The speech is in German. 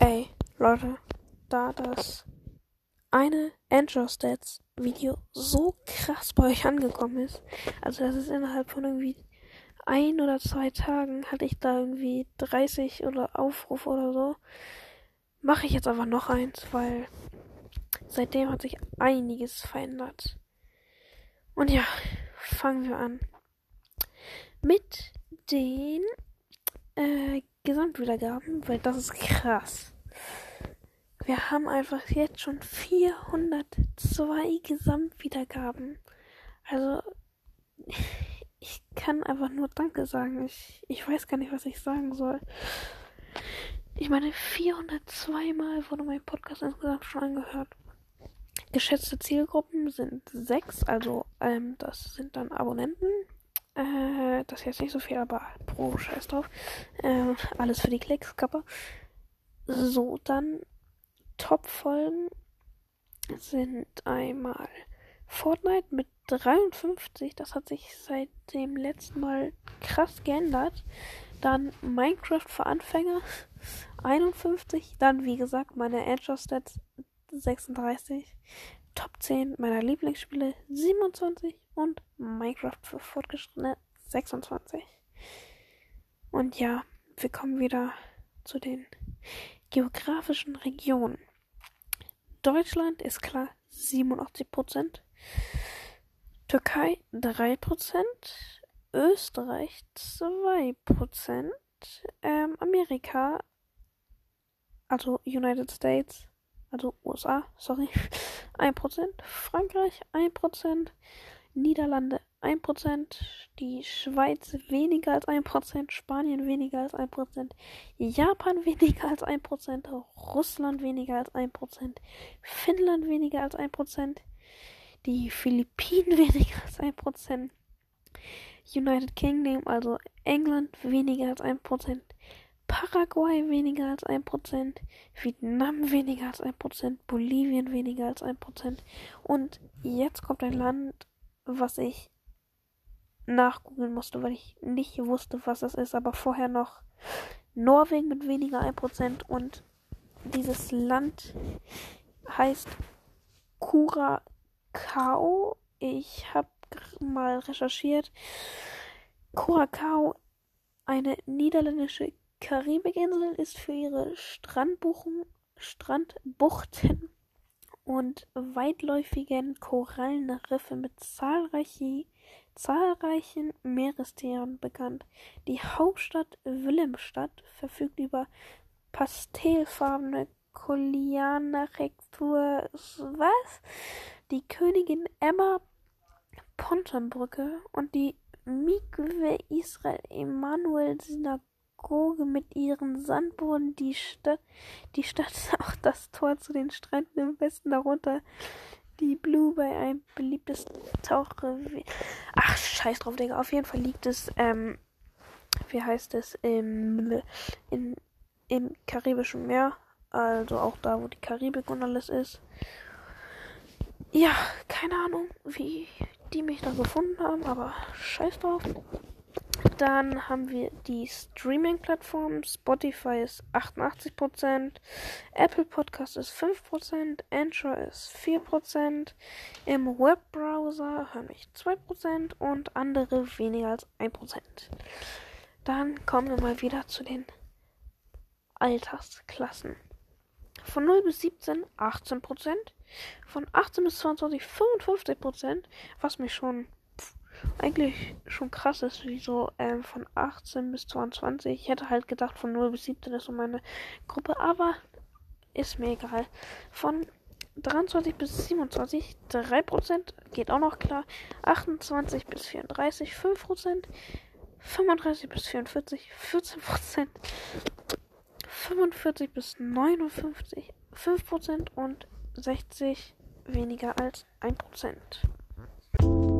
Ey, Leute, da das eine Angel Stats Video so krass bei euch angekommen ist, also das ist innerhalb von irgendwie ein oder zwei Tagen hatte ich da irgendwie 30 oder Aufrufe oder so, mache ich jetzt einfach noch eins, weil seitdem hat sich einiges verändert. Und ja, fangen wir an mit den äh, Gesamtwiedergaben, weil das ist krass. Wir haben einfach jetzt schon 402 Gesamtwiedergaben. Also, ich kann einfach nur Danke sagen. Ich, ich weiß gar nicht, was ich sagen soll. Ich meine, 402 Mal wurde mein Podcast insgesamt schon angehört. Geschätzte Zielgruppen sind sechs, also ähm, das sind dann Abonnenten. Äh, das ist jetzt nicht so viel, aber pro Scheiß drauf. Äh, alles für die Klicks, Kappa. So, dann Top-Folgen sind einmal Fortnite mit 53. Das hat sich seit dem letzten Mal krass geändert. Dann Minecraft für Anfänger 51. Dann, wie gesagt, meine Edge Stats 36. Top 10 meiner Lieblingsspiele 27 und Minecraft für Fortgeschrittene 26. Und ja, wir kommen wieder zu den geografischen Regionen. Deutschland ist klar 87%, Türkei 3%, Österreich 2%, ähm, Amerika, also United States also USA, sorry, 1%, Frankreich 1%, Niederlande 1%, die Schweiz weniger als 1%, Spanien weniger als 1%, Japan weniger als 1%, Russland weniger als 1%, Finnland weniger als 1%, die Philippinen weniger als 1%, United Kingdom, also England weniger als 1%, Paraguay weniger als 1%, Vietnam weniger als 1%, Bolivien weniger als 1%. Und jetzt kommt ein Land, was ich nachgoogeln musste, weil ich nicht wusste, was es ist, aber vorher noch Norwegen mit weniger 1% und dieses Land heißt Curacao. Ich habe mal recherchiert. Curacao, eine niederländische Karibikinsel ist für ihre Strandbuchten und weitläufigen Korallenriffe mit zahlreiche, zahlreichen Meerestieren bekannt. Die Hauptstadt Wilhelmstadt verfügt über pastellfarbene Kolianarchitektur. Was? Die Königin Emma Pontonbrücke und die Mikwe Israel Emanuel Synagoge Synagoge mit ihren Sandboden, die Stadt, die Stadt auch das Tor zu den Stränden im Westen, darunter die Blue Bay, ein beliebtes Tauchrevier. Ach, scheiß drauf, Digga. Auf jeden Fall liegt es, ähm, wie heißt es, im, in, im Karibischen Meer. Also auch da, wo die Karibik und alles ist. Ja, keine Ahnung, wie die mich da gefunden haben, aber scheiß drauf. Dann haben wir die Streaming-Plattform. Spotify ist 88%, Apple Podcast ist 5%, Anchor ist 4%, im Webbrowser hören mich 2% und andere weniger als 1%. Dann kommen wir mal wieder zu den Altersklassen. Von 0 bis 17 18%, von 18 bis 22 55%, was mich schon eigentlich schon krass ist, wie so ähm, von 18 bis 22. Ich hätte halt gedacht, von 0 bis 17 ist so meine Gruppe, aber ist mir egal. Von 23 bis 27 3% geht auch noch klar. 28 bis 34 5%. 35 bis 44 14%. 45 bis 59 5% und 60 weniger als 1%.